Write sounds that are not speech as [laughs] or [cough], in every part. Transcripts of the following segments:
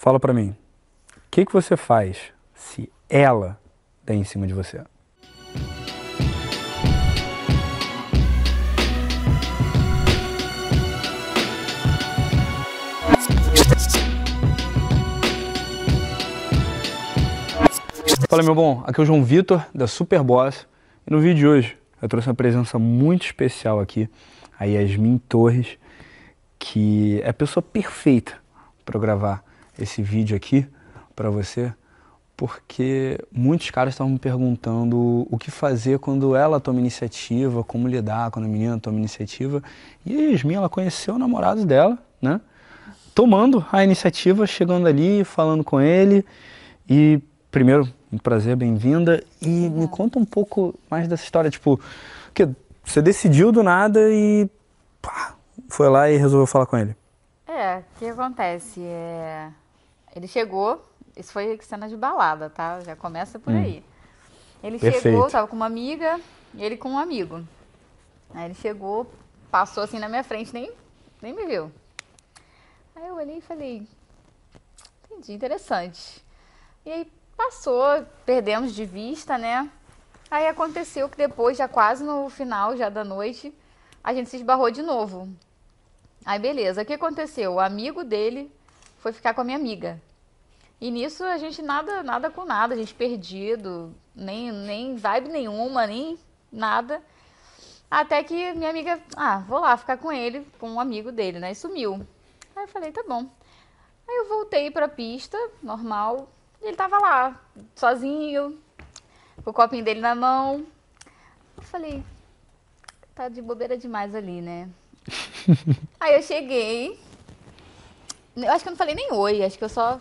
Fala pra mim, o que, que você faz se ela der em cima de você? Fala meu bom, aqui é o João Vitor da Superboss e no vídeo de hoje eu trouxe uma presença muito especial aqui, a Yasmin Torres, que é a pessoa perfeita para gravar esse vídeo aqui para você, porque muitos caras estavam me perguntando o que fazer quando ela toma iniciativa, como lidar quando a menina toma iniciativa. E a Yasmin, ela conheceu o namorado dela, né? Tomando a iniciativa, chegando ali, falando com ele. E, primeiro, um prazer, bem-vinda. E me conta um pouco mais dessa história, tipo, que você decidiu do nada e pá, foi lá e resolveu falar com ele. É, o que acontece? É... Ele chegou, isso foi cena de balada, tá? Já começa por Hum. aí. Ele Perfeito. chegou, tava com uma amiga, e ele com um amigo. Aí ele chegou, passou assim na minha frente, nem, nem me viu. Aí eu olhei e falei, entendi, interessante. E aí passou, perdemos de vista, né? Aí aconteceu que depois, já quase no final já da noite, a gente se esbarrou de novo. Aí beleza, o que aconteceu? O amigo dele foi ficar com a minha amiga. E nisso a gente nada, nada com nada, a gente perdido, nem, nem vibe nenhuma, nem nada. Até que minha amiga, ah, vou lá ficar com ele, com um amigo dele, né? E sumiu. Aí eu falei, tá bom. Aí eu voltei pra pista, normal, e ele tava lá, sozinho, com o copinho dele na mão. Eu falei, tá de bobeira demais ali, né? [laughs] Aí eu cheguei. Eu acho que eu não falei nem oi, acho que eu só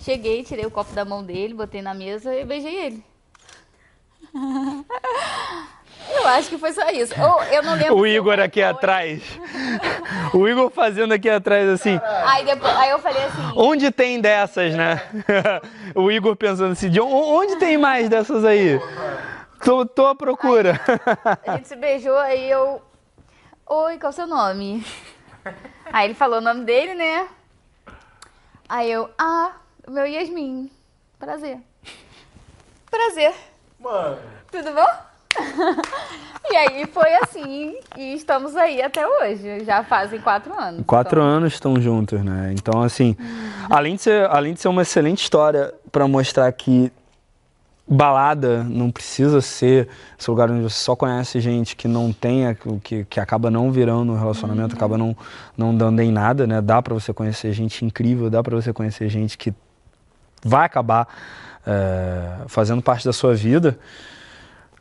cheguei, tirei o copo da mão dele, botei na mesa e beijei ele. [laughs] Eu acho que foi só isso. Ou eu não lembro. O Igor aqui oi. atrás. O Igor fazendo aqui atrás assim. Aí, depois, aí eu falei assim. Onde tem dessas, né? [laughs] o Igor pensando assim, de on- onde tem mais dessas aí? Tô, tô à procura. A gente se beijou, aí eu. Oi, qual é o seu nome? [laughs] Aí ele falou o nome dele, né? Aí eu, ah, meu Yasmin. Prazer. Prazer. Mano, Tudo bom? [laughs] e aí foi assim, e estamos aí até hoje. Já fazem quatro anos. Quatro Então, anos estão juntos, né? Então, assim, além de ser, além de ser uma excelente história pra mostrar que balada não precisa ser esse lugar onde você só conhece gente que não tem, a- que, que acaba não virando um relacionamento, acaba não, não dando em nada, né? Dá pra você conhecer gente incrível, dá pra você conhecer gente que vai acabar é, fazendo parte da sua vida.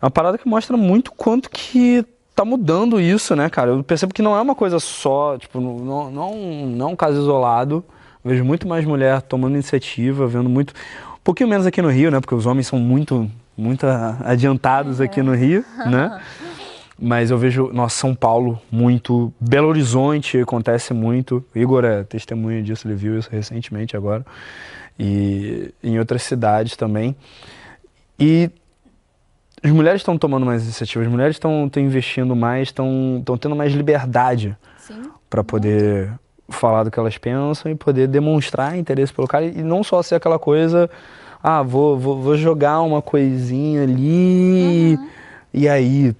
É uma parada que mostra muito quanto que tá mudando isso, né, cara? Eu percebo que não é uma coisa só, tipo, não, não, não é um caso isolado. Eu vejo muito mais mulher tomando iniciativa, vendo muito. Pouquinho menos aqui no Rio, né? Porque os homens são muito, muito adiantados aqui no Rio, né? Mas eu vejo, nossa, São Paulo muito. Belo Horizonte acontece muito. O Igor é testemunha disso, ele viu isso recentemente agora. E em outras cidades também. E as mulheres estão tomando mais iniciativa, as mulheres estão investindo mais, estão tendo mais liberdade para poder falar do que elas pensam e poder demonstrar interesse pelo cara e não só ser aquela coisa, ah, vou, vou, vou jogar uma coisinha ali e aí,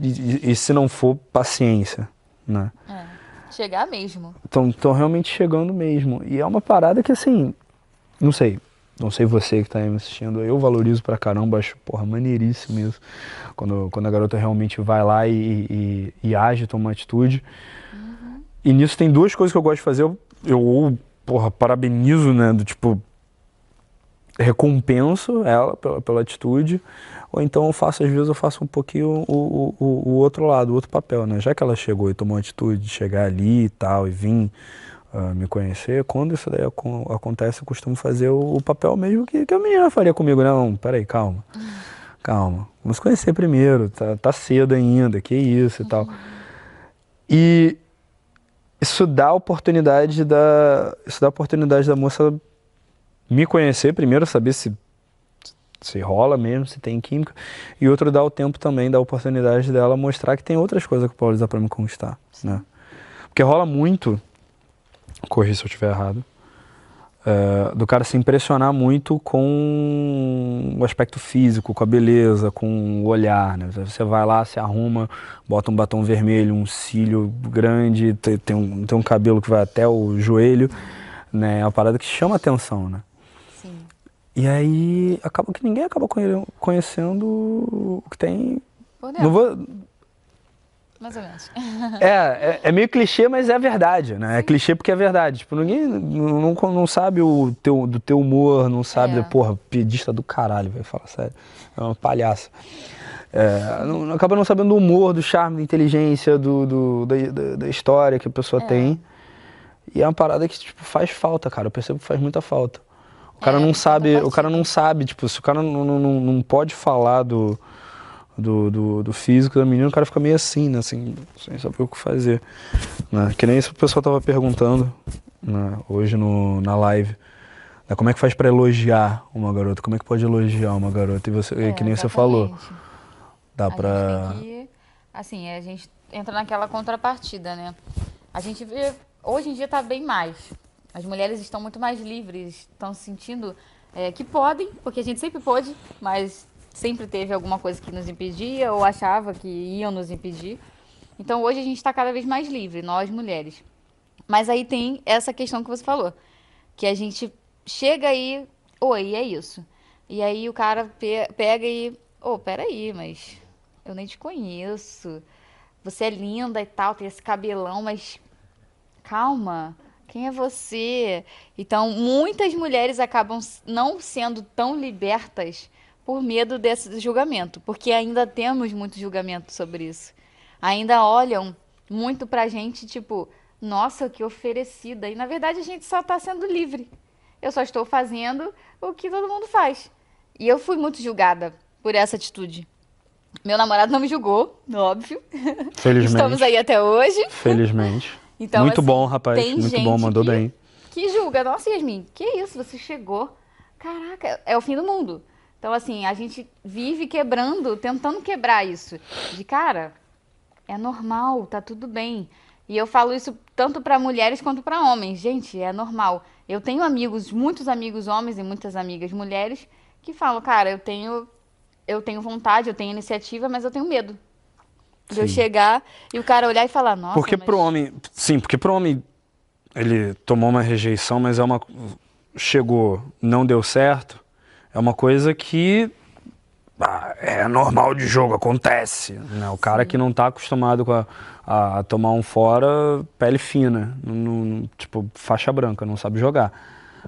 e, e- se não for, paciência, né? É. Chegar mesmo. Estão realmente chegando mesmo. E é uma parada que, assim, não sei. Não sei você que tá aí me assistindo. Eu valorizo pra caramba, acho, porra, maneiríssimo isso. Quando, quando a garota realmente vai lá e, e, e age, toma uma atitude. E nisso tem duas coisas que eu gosto de fazer. Eu, eu porra, parabenizo, né? Do tipo, recompenso ela pela, pela atitude, ou então eu faço, às vezes eu faço um pouquinho o, o, o, outro lado, o outro papel, né? Já que ela chegou e tomou a atitude de chegar ali e tal, e vir ah, me conhecer, quando isso daí acon- acontece, eu costumo fazer o, o papel mesmo que, que a menina faria comigo. Não, peraí, calma, calma, vamos conhecer primeiro, tá, tá cedo ainda, que isso e tal. E isso dá a oportunidade da, isso dá oportunidade da moça me conhecer primeiro, saber se se rola mesmo, se tem química, e outro dá o tempo também, dá a oportunidade dela mostrar que tem outras coisas que pode usar para me conquistar, né? Porque rola muito, corri se eu estiver errado, é, do cara se impressionar muito com o aspecto físico, com a beleza, com o olhar, né? Você vai lá, se arruma, bota um batom vermelho, um cílio grande, tem, tem, um, tem um cabelo que vai até o joelho, né? É uma parada que chama atenção, né? Sim. E aí acaba que ninguém acaba conhecendo o que tem. Não vou, mais ou menos. é, é, é, meio clichê, mas é verdade, né? É clichê porque é verdade. Tipo, ninguém não, não, sabe o teu, do teu humor, não sabe, é. porra, pedista do caralho, vai falar sério. É uma palhaça. É, não, acaba não sabendo do humor, do charme, da inteligência, do, do da, da, história que a pessoa é. tem. E é uma parada que, tipo, faz falta, cara. Eu percebo que faz muita falta. O cara é, não sabe, o cara não sabe, tipo, se o cara não, não, não pode falar do do, do, do, físico da menina, o cara fica meio assim, né? Assim, sem saber o que fazer. Né? Que nem isso o pessoal tava perguntando né? hoje no, na live. Né? Como é que faz para elogiar uma garota? Como é que pode elogiar uma garota? E você, é, que nem exatamente. você falou. Dá a pra. Que, assim, a gente entra naquela contrapartida, né? A gente vê. Hoje em dia tá bem mais. As mulheres estão muito mais livres, estão se sentindo é, que podem, porque a gente sempre pode, mas sempre teve alguma coisa que nos impedia ou achava que iam nos impedir. Então hoje a gente está cada vez mais livre, nós mulheres. Mas aí tem essa questão que você falou, que a gente chega aí, oi, é isso. E aí o cara pe pega e, oh, peraí, mas eu nem te conheço. Você é linda e tal, tem esse cabelão, mas calma, quem é você? Então, muitas mulheres acabam não sendo tão libertas por medo desse julgamento, porque ainda temos muito julgamento sobre isso. Ainda olham muito pra gente, tipo, nossa, que oferecida. E na verdade a gente só está sendo livre. Eu só estou fazendo o que todo mundo faz. E eu fui muito julgada por essa atitude. Meu namorado não me julgou, óbvio. Felizmente. Estamos aí até hoje. Felizmente. [laughs] Então, muito assim, bom, rapaz. Muito bom, mandou que, bem. Que julga. Nossa, Yasmin, que isso? Você chegou. Caraca, é o fim do mundo. Então, assim, a gente vive quebrando, tentando quebrar isso. De cara, é normal, tá tudo bem. E eu falo isso tanto para mulheres quanto para homens. Gente, é normal. Eu tenho amigos, muitos amigos homens e muitas amigas mulheres que falam, cara, eu tenho eu tenho vontade, eu tenho iniciativa, mas eu tenho medo. De eu chegar e o cara olhar e falar, nossa. Porque mas... pro homem. Sim, porque pro homem ele tomou uma rejeição, mas é uma. Chegou, não deu certo. É uma coisa que ah, é normal de jogo, acontece. Né? O cara que não está acostumado a, a, a, tomar um fora, pele fina, tipo faixa branca, não sabe jogar.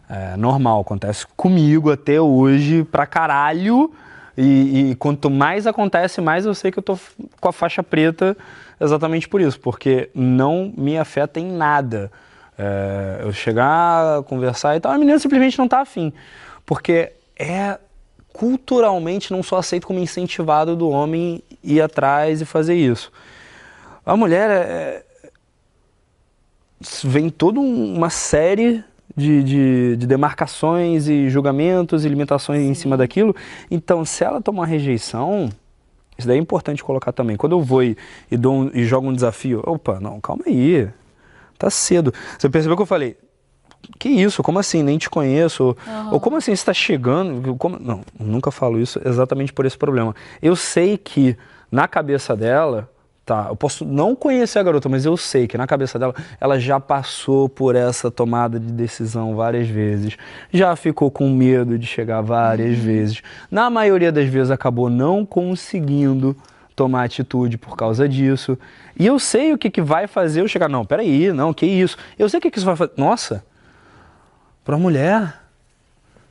É normal, acontece comigo até hoje pra caralho. E, e, quanto mais acontece, mais eu sei que eu tô com a faixa preta exatamente por isso, porque não me afeta em nada. É, eu chegar, conversar e tal, a menina simplesmente não tá afim. Porque é culturalmente não só aceito como incentivado do homem ir atrás e fazer isso. A mulher é, é vem toda uma série de, de, de, demarcações e julgamentos e limitações Sim. em cima daquilo. Então, se ela toma uma rejeição, isso daí é importante colocar também. Quando eu vou e, e, dou um, e jogo um desafio, opa, não, calma aí, tá cedo. Você percebeu que eu falei, que isso? Como assim? Nem te conheço? Uhum. Ou como assim você está chegando? Como... Não, nunca falo isso exatamente por esse problema. Eu sei que na cabeça dela, tá, eu posso não conhecer a garota, mas eu sei que na cabeça dela, ela já passou por essa tomada de decisão várias vezes, já ficou com medo de chegar várias uhum. vezes. Na maioria das vezes acabou não conseguindo tomar atitude por causa disso. E eu sei o que, que vai fazer eu chegar. Não, peraí, não, que isso. Eu sei o que, que isso vai fazer. Nossa, para uma mulher.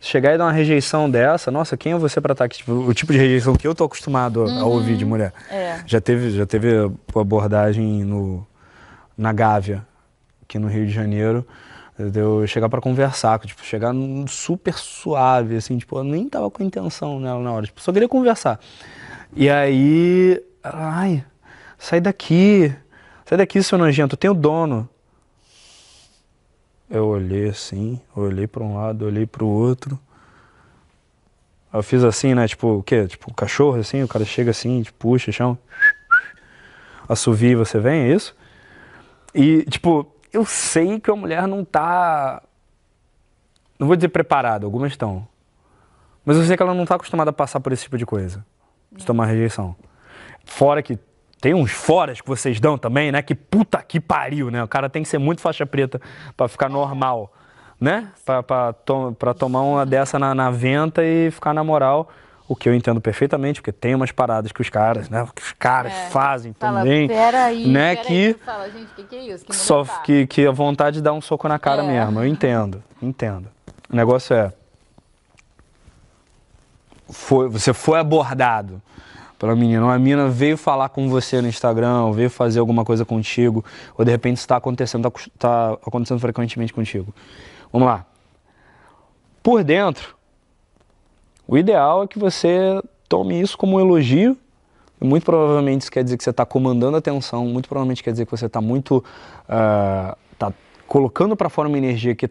Chegar e dar uma rejeição dessa, nossa, quem é você para estar aqui? Tipo, o tipo de rejeição que eu tô acostumado uhum. a ouvir de mulher. É. Já teve, já teve abordagem no, na Gávea, aqui no Rio de Janeiro, de eu chegar para conversar, tipo, chegar super suave, assim, tipo, eu nem tava com intenção nela na hora, tipo, só queria conversar. E aí, ai, sai daqui, sai daqui, seu nojento, tem o dono. Eu olhei assim, olhei para um lado, olhei para o outro. Eu fiz assim, né? Tipo, o quê? Tipo, cachorro assim, o cara chega assim, tipo, puxa, chão. Assovia você vem, é isso? E, tipo, eu sei que a mulher não tá Não vou dizer preparada, algumas estão. Mas eu sei que ela não tá acostumada a passar por esse tipo de coisa. De tomar rejeição. Fora que tem uns foras que vocês dão também, né? Que puta que pariu, né? O cara tem que ser muito faixa preta pra ficar normal, né? Pra, pra, to tomar uma dessa na, na venta e ficar na moral. O que eu entendo perfeitamente, porque tem umas paradas que os caras, né? Que os caras É. fazem Fala, também. peraí, né, peraí. que- Fala, gente, o que, que é isso? Que Só tá? que, que a vontade de dar um soco na cara É. mesmo. Eu entendo, entendo. O negócio é. Foi, você foi abordado pela menina. Uma menina veio falar com você no Instagram, veio fazer alguma coisa contigo, ou de repente está acontecendo, tá, tá acontecendo frequentemente contigo. Vamos lá. Por dentro, o ideal é que você tome isso como um elogio. Muito provavelmente isso quer dizer que você está comandando a atenção, muito provavelmente quer dizer que você está muito. ah, tá colocando para fora uma energia que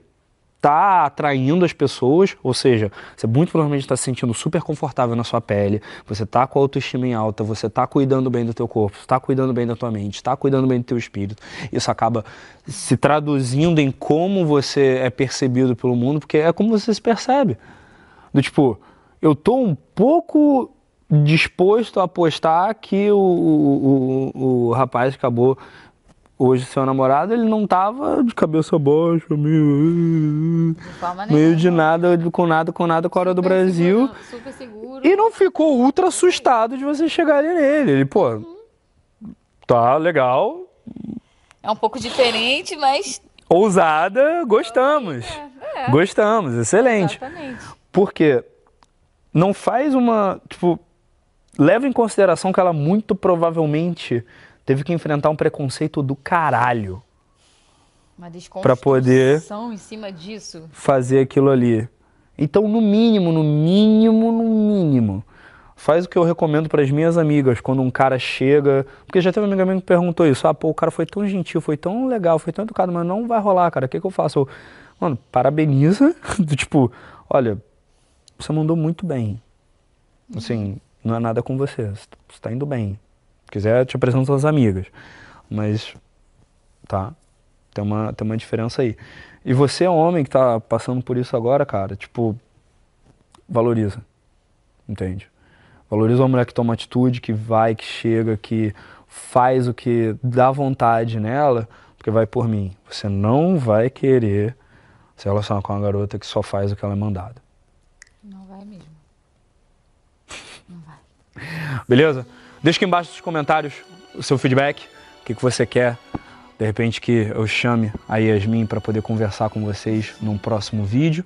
está atraindo as pessoas, ou seja, você muito provavelmente está se sentindo super confortável na sua pele, você está com a autoestima em alta, você está cuidando bem do teu corpo, está cuidando bem da tua mente, está cuidando bem do teu espírito. Isso acaba se traduzindo em como você é percebido pelo mundo, porque é como você se percebe. Do tipo, eu tô um pouco disposto a apostar que o, o, o, o rapaz acabou hoje seu namorado, ele não tava de cabeça baixa, meio, De meio de nada, com nada, com nada com a hora do Brasil. seguro, super seguro. E não ficou ultra assustado de você chegarem nele. Ele, pô, tá legal, É um pouco diferente, mas. ousada, gostamos. É, Gostamos, excelente. exatamente. Porque não faz uma. Tipo, leva em consideração que ela muito provavelmente teve que enfrentar um preconceito do caralho Uma Pra poder- em cima disso. fazer aquilo ali. Então, no mínimo, no mínimo, no mínimo, faz o que eu recomendo para as minhas amigas quando um cara chega. Porque já teve uma amiga minha que perguntou isso. Ah, pô, o cara foi tão gentil, foi tão legal, foi tão educado, mas não vai rolar, cara. O que, que eu faço? Eu, mano, parabeniza. [laughs] tipo, olha, você mandou muito bem. Assim, não é nada com você. Você tá indo bem. Se quiser, te apresento as amigas. Mas, tá? Tem uma, tem uma diferença aí. E você, homem que tá passando por isso agora, cara, tipo, valoriza. Entende? Valoriza uma mulher que toma atitude, que vai, que chega, que faz o que dá vontade nela, porque vai por mim. Você não vai querer se relacionar com uma garota que só faz o que ela é mandada. Não vai mesmo. [laughs] Não vai. Beleza? Deixa aqui embaixo nos comentários o seu feedback, o que, que você quer. De repente que eu chame a Yasmin para poder conversar com vocês num próximo vídeo.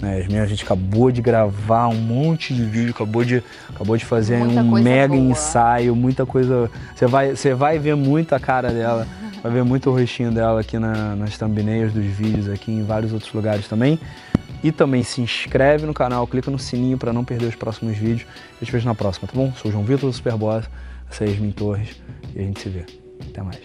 Né, Yasmin, a gente acabou de gravar um monte de vídeo, acabou de, acabou de fazer Muita um mega boa. ensaio, muita coisa. Você vai, você vai ver muito a cara dela, vai ver muito o rostinho dela aqui na, nas thumbnails dos vídeos, aqui em vários outros lugares também. E também se inscreve no canal, clica no sininho para não perder os próximos vídeos. Eu te vejo na próxima, tá bom? Sou o João Vitor do Superboss, essa é Yasmin Torres e a gente se vê. Até mais.